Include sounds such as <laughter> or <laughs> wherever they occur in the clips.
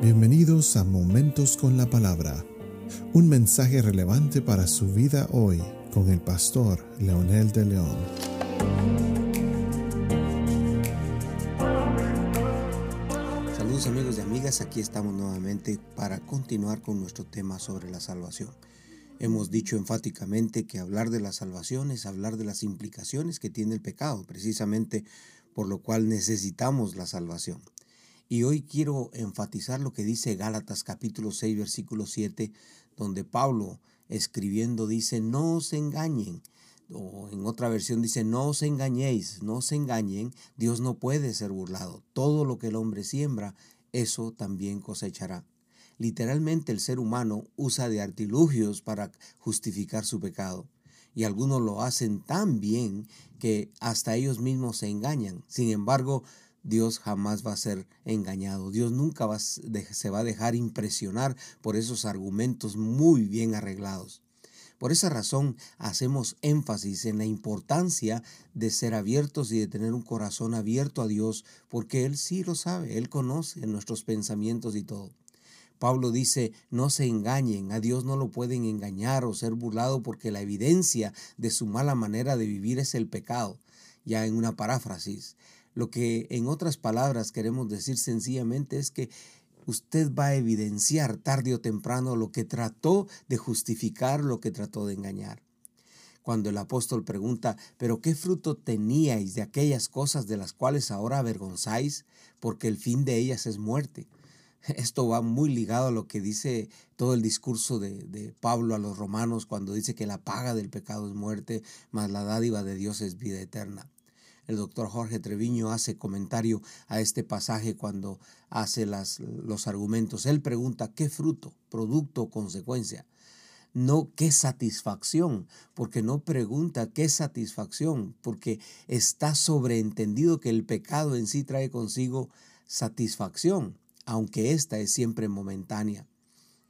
Bienvenidos a Momentos con la Palabra, un mensaje relevante para su vida hoy con el pastor Leonel de León. Saludos amigos y amigas, aquí estamos nuevamente para continuar con nuestro tema sobre la salvación. Hemos dicho enfáticamente que hablar de la salvación es hablar de las implicaciones que tiene el pecado, precisamente por lo cual necesitamos la salvación. Y hoy quiero enfatizar lo que dice Gálatas capítulo 6 versículo 7, donde Pablo escribiendo dice, no os engañen. O en otra versión dice, no os engañéis, no os engañen, Dios no puede ser burlado. Todo lo que el hombre siembra, eso también cosechará. Literalmente el ser humano usa de artilugios para justificar su pecado. Y algunos lo hacen tan bien que hasta ellos mismos se engañan. Sin embargo, Dios jamás va a ser engañado. Dios nunca se va a dejar impresionar por esos argumentos muy bien arreglados. Por esa razón hacemos énfasis en la importancia de ser abiertos y de tener un corazón abierto a Dios, porque Él sí lo sabe, Él conoce nuestros pensamientos y todo. Pablo dice, no se engañen, a Dios no lo pueden engañar o ser burlado porque la evidencia de su mala manera de vivir es el pecado. Ya en una paráfrasis, lo que en otras palabras queremos decir sencillamente es que usted va a evidenciar tarde o temprano lo que trató de justificar, lo que trató de engañar. Cuando el apóstol pregunta, pero ¿qué fruto teníais de aquellas cosas de las cuales ahora avergonzáis? Porque el fin de ellas es muerte. <laughs> Esto va muy ligado a lo que dice todo el discurso de, de, Pablo a los romanos cuando dice que la paga del pecado es muerte, mas la dádiva de Dios es vida eterna. El doctor Jorge Treviño hace comentario a este pasaje cuando hace los argumentos. Él pregunta qué fruto, producto o consecuencia. No qué satisfacción, porque no pregunta qué satisfacción, porque está sobreentendido que el pecado en sí trae consigo satisfacción, aunque ésta es siempre momentánea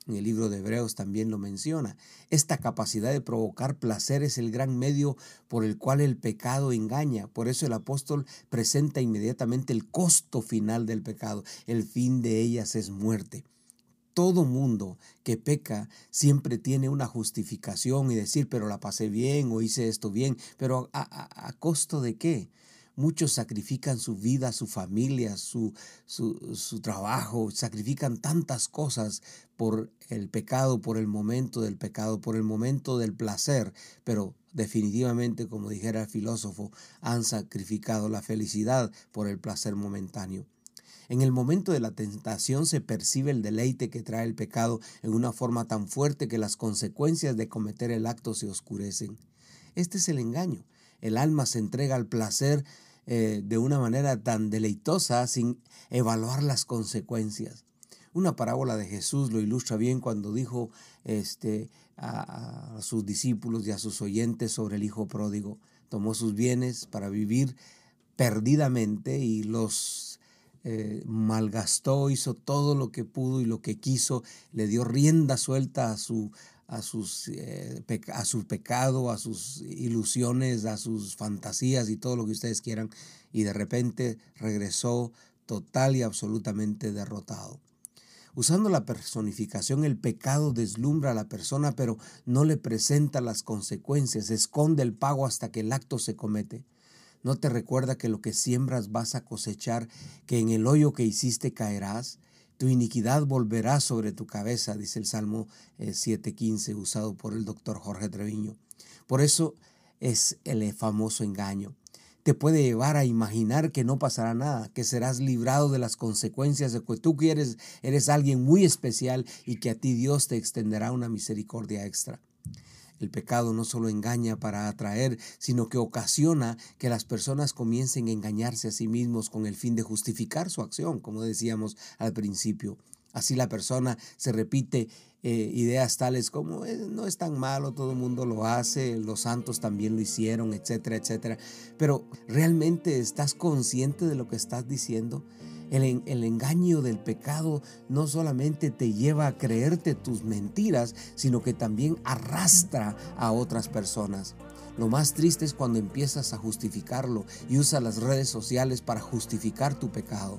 en el libro de Hebreos también lo menciona. Esta capacidad de provocar placer es el gran medio por el cual el pecado engaña. Por eso el apóstol presenta inmediatamente el costo final del pecado. El fin de ellas es muerte. Todo mundo que peca siempre tiene una justificación y decir, pero la pasé bien o hice esto bien, pero ¿a, costo de qué? Muchos sacrifican su vida, su familia, su, su, su, trabajo, sacrifican tantas cosas por el pecado, por el momento del pecado, por el momento del placer, pero definitivamente, como dijera el filósofo, han sacrificado la felicidad por el placer momentáneo. En el momento de la tentación se percibe el deleite que trae el pecado en una forma tan fuerte que las consecuencias de cometer el acto se oscurecen. Este es el engaño. El alma se entrega al placer eh, de una manera tan deleitosa sin evaluar las consecuencias. Una parábola de Jesús lo ilustra bien cuando dijo este, a, sus discípulos y a sus oyentes sobre el Hijo pródigo. Tomó sus bienes para vivir perdidamente y los eh, malgastó, hizo todo lo que pudo y lo que quiso, le dio rienda suelta a su, a, sus, eh, a su pecado, a sus ilusiones, a sus fantasías y todo lo que ustedes quieran, y de repente regresó total y absolutamente derrotado. Usando la personificación, el pecado deslumbra a la persona, pero no le presenta las consecuencias, esconde el pago hasta que el acto se comete. ¿No te recuerda que lo que siembras vas a cosechar, que en el hoyo que hiciste caerás? Tu iniquidad volverá sobre tu cabeza, dice el Salmo 7.15 eh, usado por el doctor Jorge Treviño. Por eso es el famoso engaño. Te puede llevar a imaginar que no pasará nada, que serás librado de las consecuencias de que tú quieres, eres alguien muy especial y que a ti Dios te extenderá una misericordia extra. El pecado no solo engaña para atraer, sino que ocasiona que las personas comiencen a engañarse a sí mismos con el fin de justificar su acción, como decíamos al principio. Así la persona se repite eh, ideas tales como eh, no es tan malo, todo el mundo lo hace, los santos también lo hicieron, etcétera, etcétera. Pero ¿realmente estás consciente de lo que estás diciendo? El, engaño del pecado no solamente te lleva a creerte tus mentiras, sino que también arrastra a otras personas. Lo más triste es cuando empiezas a justificarlo y usas las redes sociales para justificar tu pecado.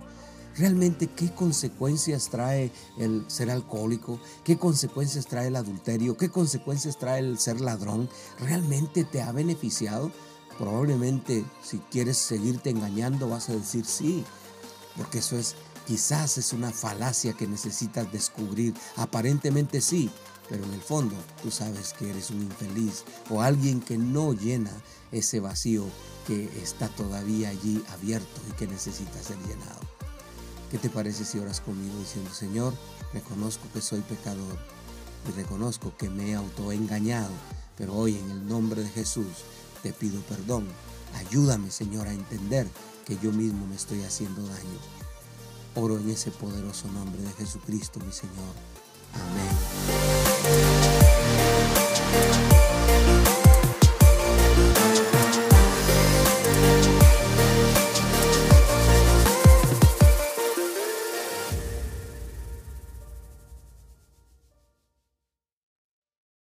Realmente qué consecuencias trae el ser alcohólico, qué consecuencias trae el adulterio, qué consecuencias trae el ser ladrón, realmente te ha beneficiado. Probablemente si quieres seguirte engañando vas a decir sí, porque eso es quizás es una falacia que necesitas descubrir. Aparentemente sí, pero en el fondo tú sabes que eres un infeliz o alguien que no llena ese vacío que está todavía allí abierto y que necesita ser llenado. ¿Qué te parece si oras conmigo diciendo, Señor, reconozco que soy pecador y reconozco que me he autoengañado, pero hoy en el nombre de Jesús te pido perdón. Ayúdame, Señor, a entender que yo mismo me estoy haciendo daño. Oro en ese poderoso nombre de Jesucristo, mi Señor. Amén.